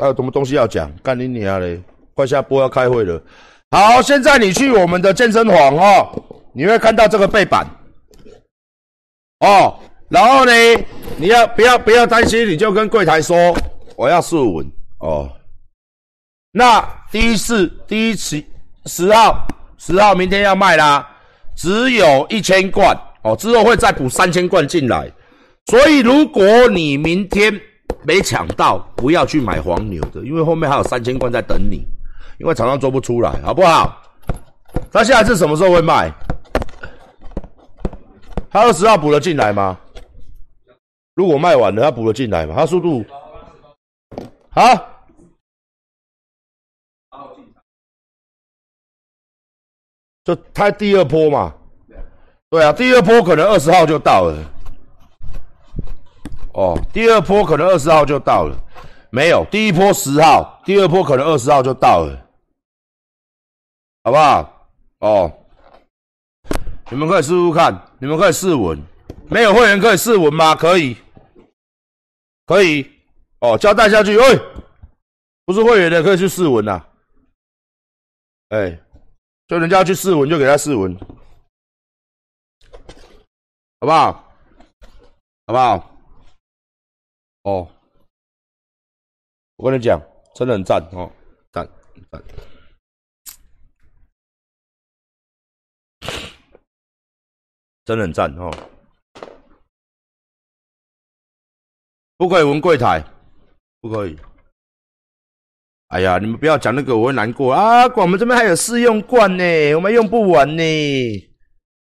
还有什么东西要讲？干你娘嘞！快下播要开会了。好，现在你去我们的健身房哦，你会看到这个背板哦。然后呢，你要不要不要担心？你就跟柜台说我要四五哦。那第一次第一期十号十号明天要卖啦，只有一千罐哦，之后会再补三千罐进来。所以如果你明天没抢到，不要去买黄牛的，因为后面还有三千罐在等你，因为厂商做不出来，好不好？他现在是什么时候会卖？他二十号补了进来吗？如果卖完了，他补了进来嘛？他速度好，就他第二波嘛？对啊，第二波可能二十号就到了。哦，第二波可能二十号就到了，没有，第一波十号，第二波可能二十号就到了，好不好？哦，你们可以试试看，你们可以试闻，没有会员可以试闻吗？可以，可以，哦，交代下去，喂，不是会员的可以去试闻呐，哎，就人家去试闻就给他试闻，好不好？好不好？哦，我跟你讲，真的很赞哦，赞赞，真的很赞哦。不可以闻柜台，不可以。哎呀，你们不要讲那个，我会难过啊！我们这边还有试用罐呢，我们用不完呢，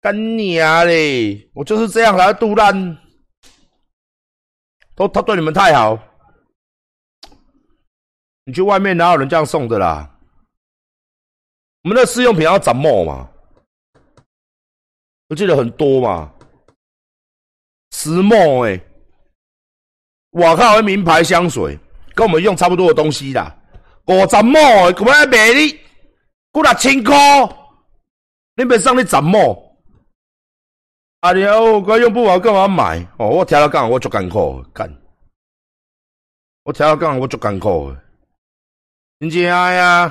干你啊嘞！我就是这样来杜烂。都他对你们太好，你去外面哪有人这样送的啦？我们的试用品要怎么嘛？我记得很多嘛，十墨哎，我靠，名牌香水跟我们用差不多的东西啦，五十墨诶，咁样卖你，过六千块，你别上你怎么？啊！你我我用不完干嘛买？哦，我听到讲我足艰苦干，我听到讲我足艰苦，真正呀！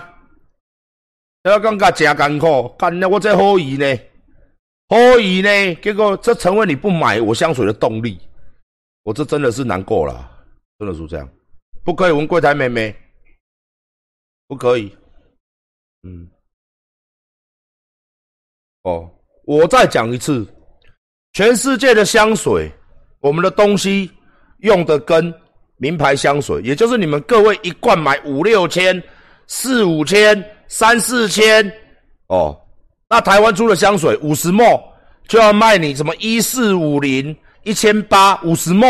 听到讲甲真艰苦，干了我这好意呢，好意呢，结果这成为你不买我香水的动力，我这真的是难过了，真的是这样，不可以问柜台妹妹，不可以，嗯，哦，我再讲一次。全世界的香水，我们的东西用的跟名牌香水，也就是你们各位一罐买五六千、四五千、三四千哦。那台湾出的香水五十墨就要卖你什么一四五零、一千八五十墨，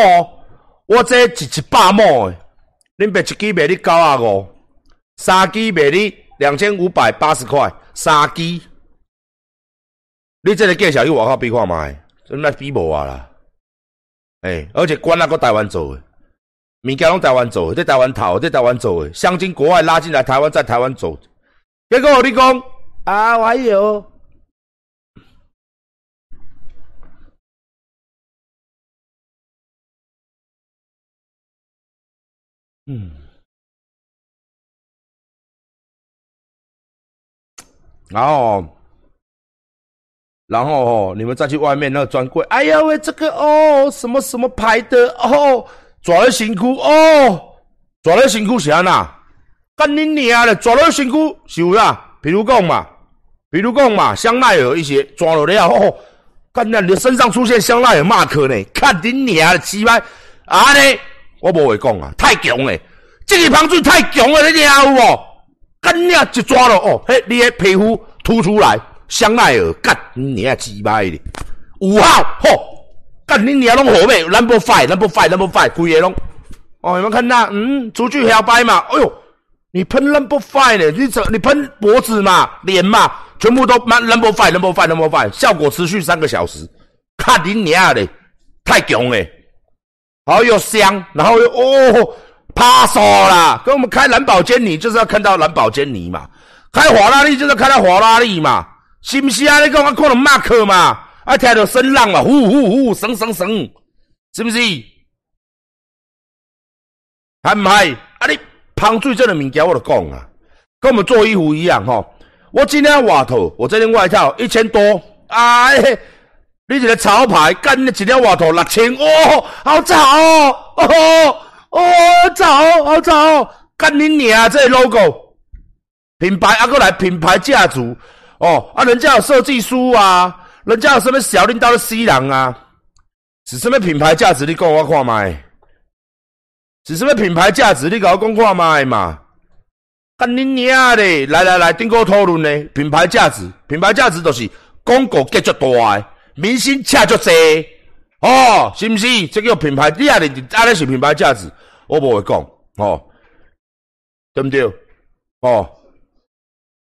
我这一一百墨诶，恁别一支卖你九啊五，三支卖你两千五百八十块，三支，你这个价钱去外口比看卖。真来比无啊啦！哎，而且关那个台湾做的，物件拢台湾做，在台湾淘，在台湾做的，香精国外拉进来，台湾在台湾做。结果我你讲啊，我还有，嗯，然后。然后哦，你们再去外面那个专柜，哎呀喂，这个哦，什么什么牌的哦，抓了辛苦哦，抓了辛苦是安呐？干你娘的，抓了辛苦是有啦，比如讲嘛，比如讲嘛，香奈儿一些抓了了哦，干那你的身上出现香奈儿 mark 呢？看你娘的鸡巴啊呢？我不会讲啊，太强嘞，这个防水太强了，你听有无？干你一抓了哦，嘿，你的皮肤凸出来。香奈儿干你娘鸡巴的五号吼干你娘拢好咩？Number five，Number five，Number five，贵个拢哦，你们看那嗯，出去黑白嘛？哎呦，你喷 Number five 呢？你怎你喷脖子嘛、脸嘛，全部都 Number five，Number five，Number five，效果持续三个小时，看你娘的太强诶，然后又香，然后又哦，趴手啦！跟我们开蓝宝坚尼就是要看到蓝宝坚尼嘛，开华拉利就是要看到华拉利嘛。是不是啊？你讲我看到马克嘛？啊，听到声浪嘛？呼呼呼，声声声，是不是？还唔系？啊，你香水这个物件我就讲啊，跟我们做衣服一样吼。我今天外套，我这件外套一千多，哎，你这个潮牌干你一件外套六千，哦，好潮哦，哦哦，潮，好潮，干你娘这 logo，品牌啊，过来品牌价值，哦啊，人家有设计书啊，人家有什么小领导的 C 郎啊，是什么品牌价值？你讲我看卖，是什么品牌价值？你给我讲看卖嘛。干你娘的！来来来，顶个讨论呢？品牌价值，品牌价值就是广告结足大，明星请足济，哦，是毋是？这个品牌，你啊，你安尼是品牌价值，我不会讲，哦，对不对？哦，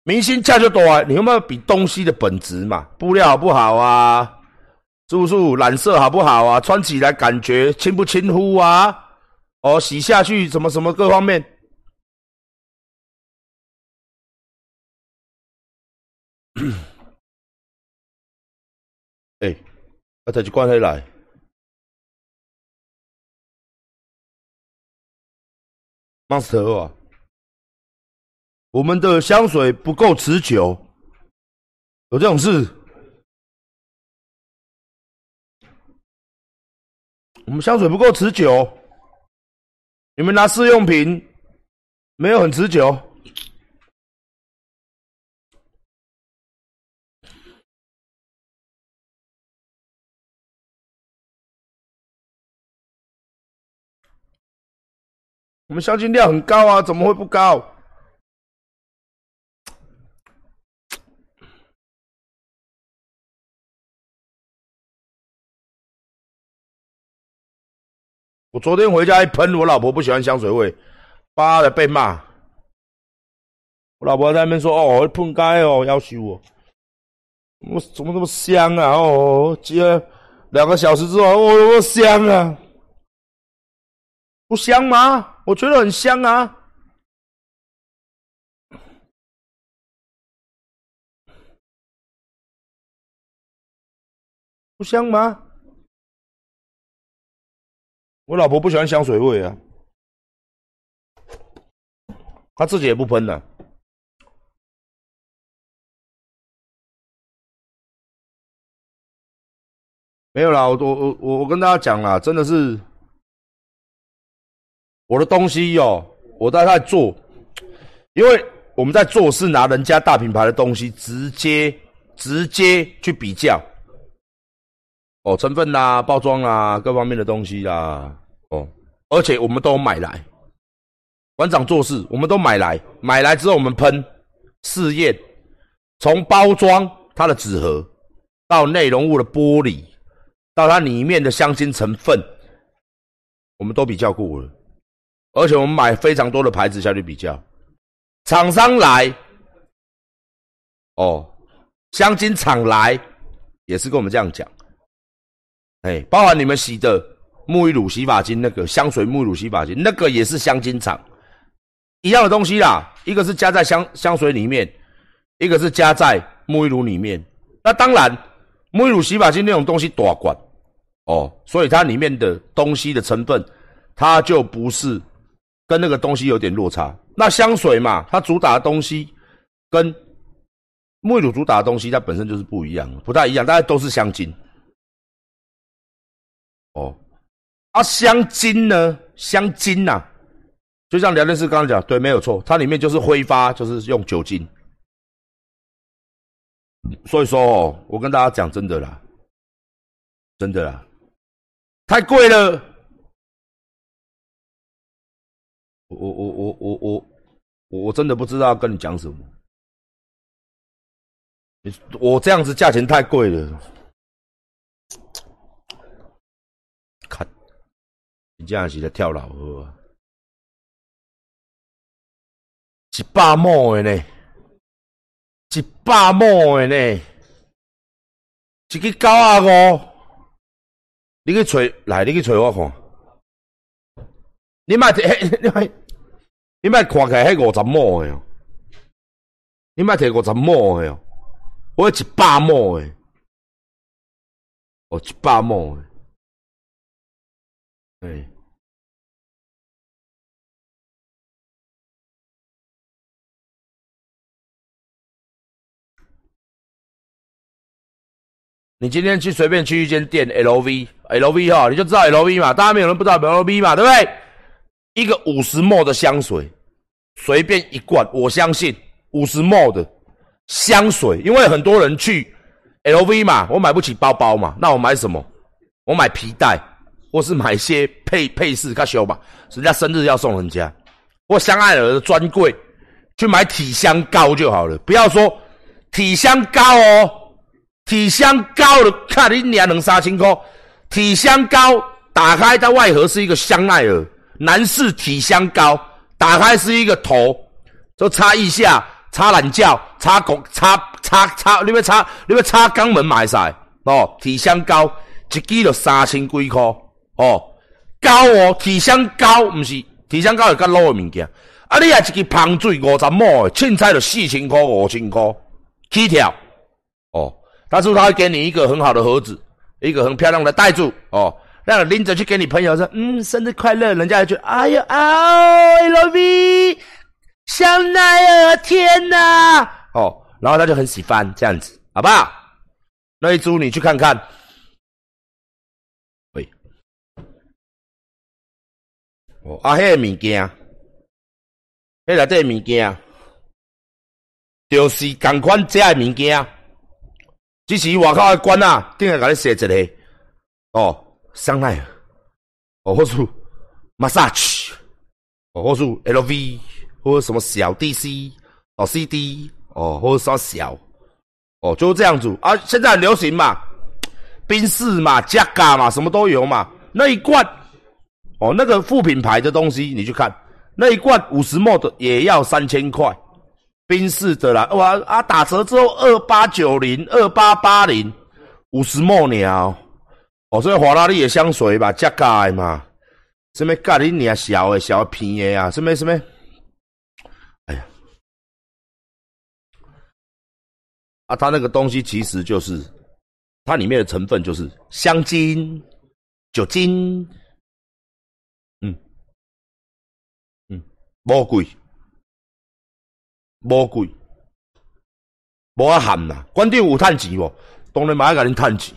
明星价就多啊，你有没有比东西的本质嘛？布料好不好啊？是不是染色好不好啊？穿起来感觉亲不亲乎啊？哦，洗下去什么什么各方面？哎，啊，他就关起来。Master 啊，我们的香水不够持久，有这种事？我们香水不够持久，你们拿试用品没有很持久。我们香精量很高啊，怎么会不高？昨天回家一喷，我老婆不喜欢香水味，叭的被骂。我老婆在那边说：“哦，我喷街哦，要求我，我怎么这么香啊？哦，接两个小时之后，哦，多香啊！”不香吗？我觉得很香啊！不香吗？我老婆不喜欢香水味啊，她自己也不喷的。没有啦，我我我我跟大家讲啦，真的是。我的东西哟，我在在做，因为我们在做是拿人家大品牌的东西直接直接去比较，哦，成分啦、包装啦、各方面的东西啦，而且我们都买来，馆长做事，我们都买来，买来之后我们喷。试验，从包装它的纸盒到内容物的玻璃，到它里面的香精成分，我们都比较过了。而且我们买非常多的牌子下去比较，厂商来，哦，香精厂来，也是跟我们这样讲，哎，包含你们洗的沐浴乳、洗发精那个香水沐浴乳、洗发精那个也是香精厂，一样的东西啦，一个是加在香香水里面，一个是加在沐浴乳里面。那当然，沐浴乳、洗发精那种东西多管，哦，所以它里面的东西的成分，它就不是。跟那个东西有点落差。那香水嘛，它主打的东西跟沐浴乳主打的东西，它本身就是不一样，不太一样。大家都是香精。哦，啊，香精呢？香精呐，就像梁律师刚刚讲，对，没有错，它里面就是挥发，就是用酒精。所以说哦，我跟大家讲真的啦，真的啦，太贵了。我我我我我我我真的不知道跟你讲什么。我这样子价钱太贵了，你这样是在跳老河，一百亩的呢，一百亩的呢，一个九啊五，你去找来，你去找我看。你卖摕，你卖，你卖看起来迄五十亩的哦，你卖摕五十亩的哦，我一百亩的，哦一百亩的，对，你今天去随便去一间店，LV，LV 哈，你就知道 LV 嘛，大家没有人不知道 LV 嘛，对不对？一个五十墨的香水，随便一罐，我相信五十墨的香水，因为很多人去 LV 嘛，我买不起包包嘛，那我买什么？我买皮带。或是买些配配饰，看修吧，人家生日要送人家，或香奈儿的专柜去买体香膏就好了，不要说体香膏哦，体香膏的看你娘能杀青块，体香膏打开它外盒是一个香奈儿。男士体香膏打开是一个头，就擦一下、擦懒觉、擦拱、擦擦擦，你要擦你要擦肛门买晒哦。体香膏一支就三千几块哦，高哦，体香高毋是体香高是较 low 的物件。啊，你啊一支芳水五十亩的，凊彩就四千块、五千块起跳哦。但是他会给你一个很好的盒子，一个很漂亮的袋子哦。让拎着去给你朋友说，嗯，生日快乐，人家就哎呦啊，L V，香奈儿，天哪，哦，然后他就很喜欢这样子，好不好？那一株你去看看，喂，哦，啊，迄个物件，迄内底物件，就是同款遮个物件，只是外口的管啊，顶下甲你写一个，哦。香奈儿，哦，或是 massage，哦，或是 LV，或者什么小 DC，哦，CD，哦，或者稍小，哦，就是这样子啊。现在流行嘛，宾士嘛，加嘎嘛，什么都有嘛。那一罐，哦，那个副品牌的东西，你去看，那一罐五十 ml 的也要三千块，冰士的啦，哇啊，打折之后二八九零，二八八零，五十 ml 鸟。哦，所以法拉利的香水吧，加盖嘛，什么盖你娘小的小片的啊，什么什么，哎呀，啊，它那个东西其实就是，它里面的成分就是香精、酒精，魔鬼，魔鬼，无啊含啦，关键有趁钱无？当然嘛要甲恁趁钱。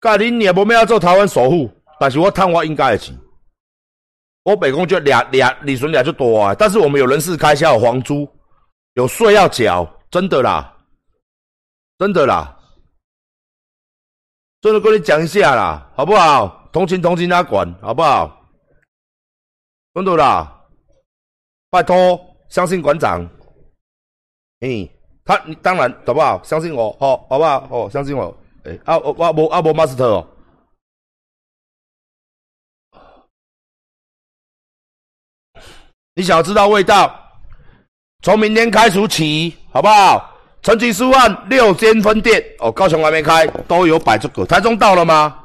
甲恁也无咩要做台湾首富，但是我趁我应该的钱。我北公就俩俩利润俩就多啊，但是我们有人事开销，房租，有税要缴，真的啦，真的啦，真的跟你讲一下啦，好不好？同情同情他管，好不好？真的啦，拜托，相信馆长。嗯，他你当然好不好？相信我，好，好不好？哦，相信我。哎，啊，我我无啊无 master 哦。你想要知道味道？从明天开除起，好不好？成吉思汗六间分店哦，高雄还没开，都有摆这个。台中到了吗？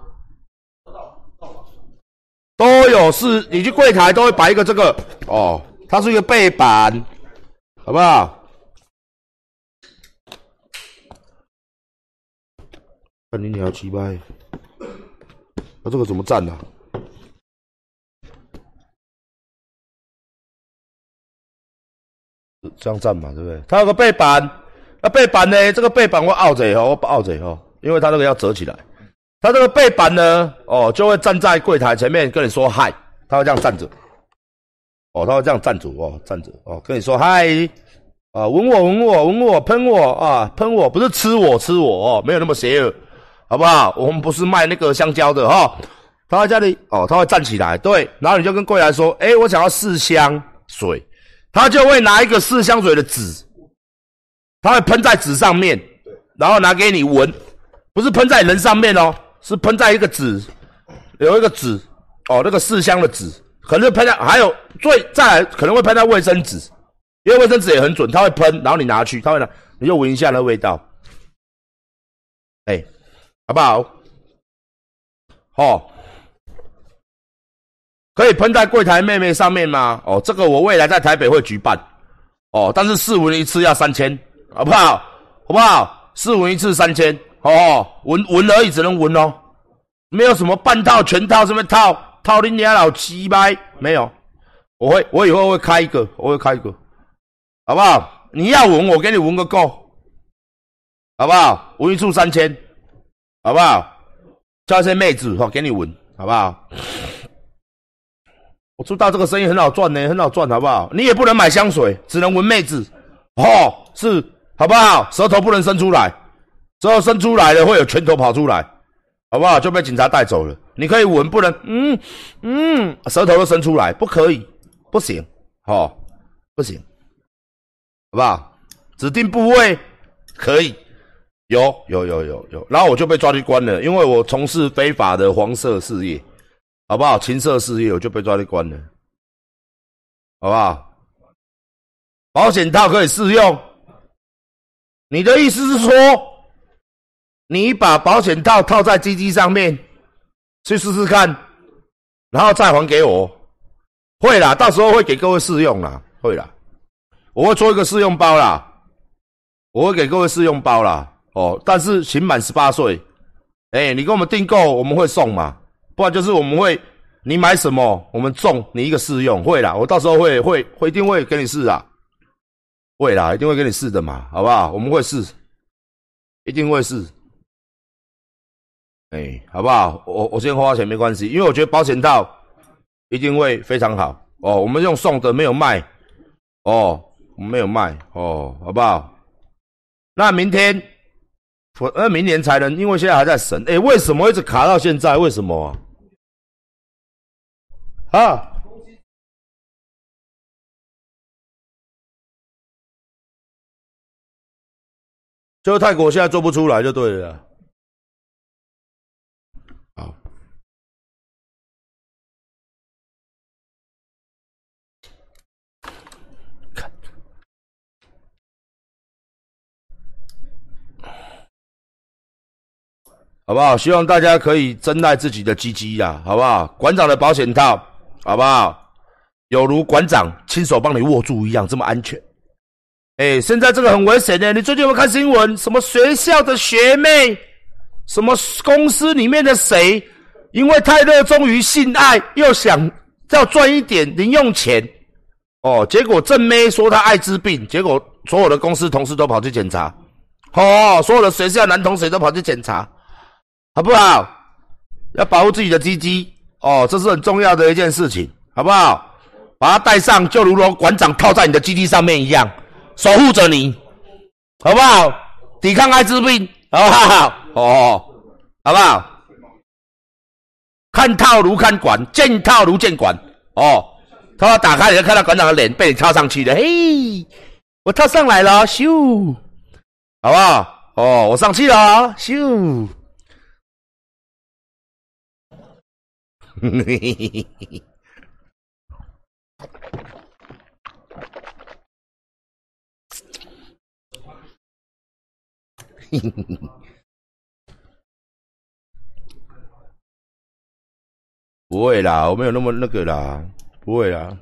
都有是，你去柜台都会摆一个这个哦，它是一个背板，好不好？你你要七百，那这个怎么站呢？这样站嘛，对不对？它有个背板，那背板呢？这个背板我凹着哦，我不凹着哦，因为它这个要折起来。它这个背板呢，哦，就会站在柜台前面跟你说嗨，它会这样站着。哦，他会这样站着哦，站着哦，跟你说嗨，啊，吻我，吻我，吻我，喷我啊，喷我，不是吃我，吃我哦，没有那么邪恶。好不好？我们不是卖那个香蕉的哈。他在家里哦，他会站起来，对，然后你就跟柜台说：“哎，我想要四香水。”他就会拿一个四香水的纸，他会喷在纸上面，然后拿给你闻，不是喷在人上面哦，是喷在一个纸，有一个纸哦，那个四香的纸，可能喷在还有最再来可能会喷在卫生纸，因为卫生纸也很准，他会喷，然后你拿去，他会拿，你就闻一下那味道，哎。好不好？哦，可以喷在柜台妹妹上面吗？哦，这个我未来在台北会举办。哦，但是试闻一次要三千，好不好？好不好？试闻一次三千，哦，闻闻而已，只能闻哦，没有什么半套、全套，什么套套你娘老七掰，没有。我会，我以后会开一个，我会开一个，好不好？你要闻，我给你闻个够，好不好？闻一次三千。好不好？叫一些妹子哈给你闻，好不好？我知道这个生意很好赚呢，很好赚，好不好？你也不能买香水，只能闻妹子，哦，是，好不好？舌头不能伸出来，只要伸出来了会有拳头跑出来，好不好？就被警察带走了。你可以闻，不能，嗯嗯，舌头都伸出来，不可以，不行，哦，不行，好不好？指定部位可以，有有有有有，然后我就被抓去关了，因为我从事非法的黄色事业。好不好？情色事业我就被抓去关了，好不好？保险套可以试用，你的意思是说，你把保险套套在机机上面去试试看，然后再还给我？会啦，到时候会给各位试用啦，会啦，我会做一个试用包啦，我会给各位试用包啦。哦，但是请满十八岁，哎，你跟我们订购，我们会送嘛？不然就是我们会，你买什么，我们送你一个试用，会啦，我到时候会会会一定会给你试啊，会啦，一定会给你试的嘛，好不好？我们会试，一定会试，哎，好不好？我我先花钱没关系，因为我觉得保险套一定会非常好哦。我们用送的，没有卖哦，我们没有卖哦，好不好？那明天，我那明年才能，因为现在还在审，哎，为什么一直卡到现在？为什么？啊！就泰国现在做不出来就对了。好，好不好？希望大家可以珍爱自己的鸡鸡呀，好不好？馆长的保险套。好不好？有如馆长亲手帮你握住一样，这么安全。哎，现在这个很危险的。你最近有没有看新闻？什么学校的学妹，什么公司里面的谁，因为太热衷于性爱，又想要赚一点零用钱，哦，结果正妹说她艾滋病，结果所有的公司同事都跑去检查，哦，所有的学校男同学都跑去检查，好不好？要保护自己的鸡鸡。哦，这是很重要的一件事情，好不好？把它带上，就如同馆长套在你的鸡鸡上面一样，守护着你，好不好？抵抗艾滋病，好不好？哦，好不好？看套如看管，见套如见管。哦，套打开，你就看到馆长的脸被你套上去了。嘿，我套上来了，咻，好不好？哦，我上去了，咻。不会啦，我没有那么那个啦，不会啦。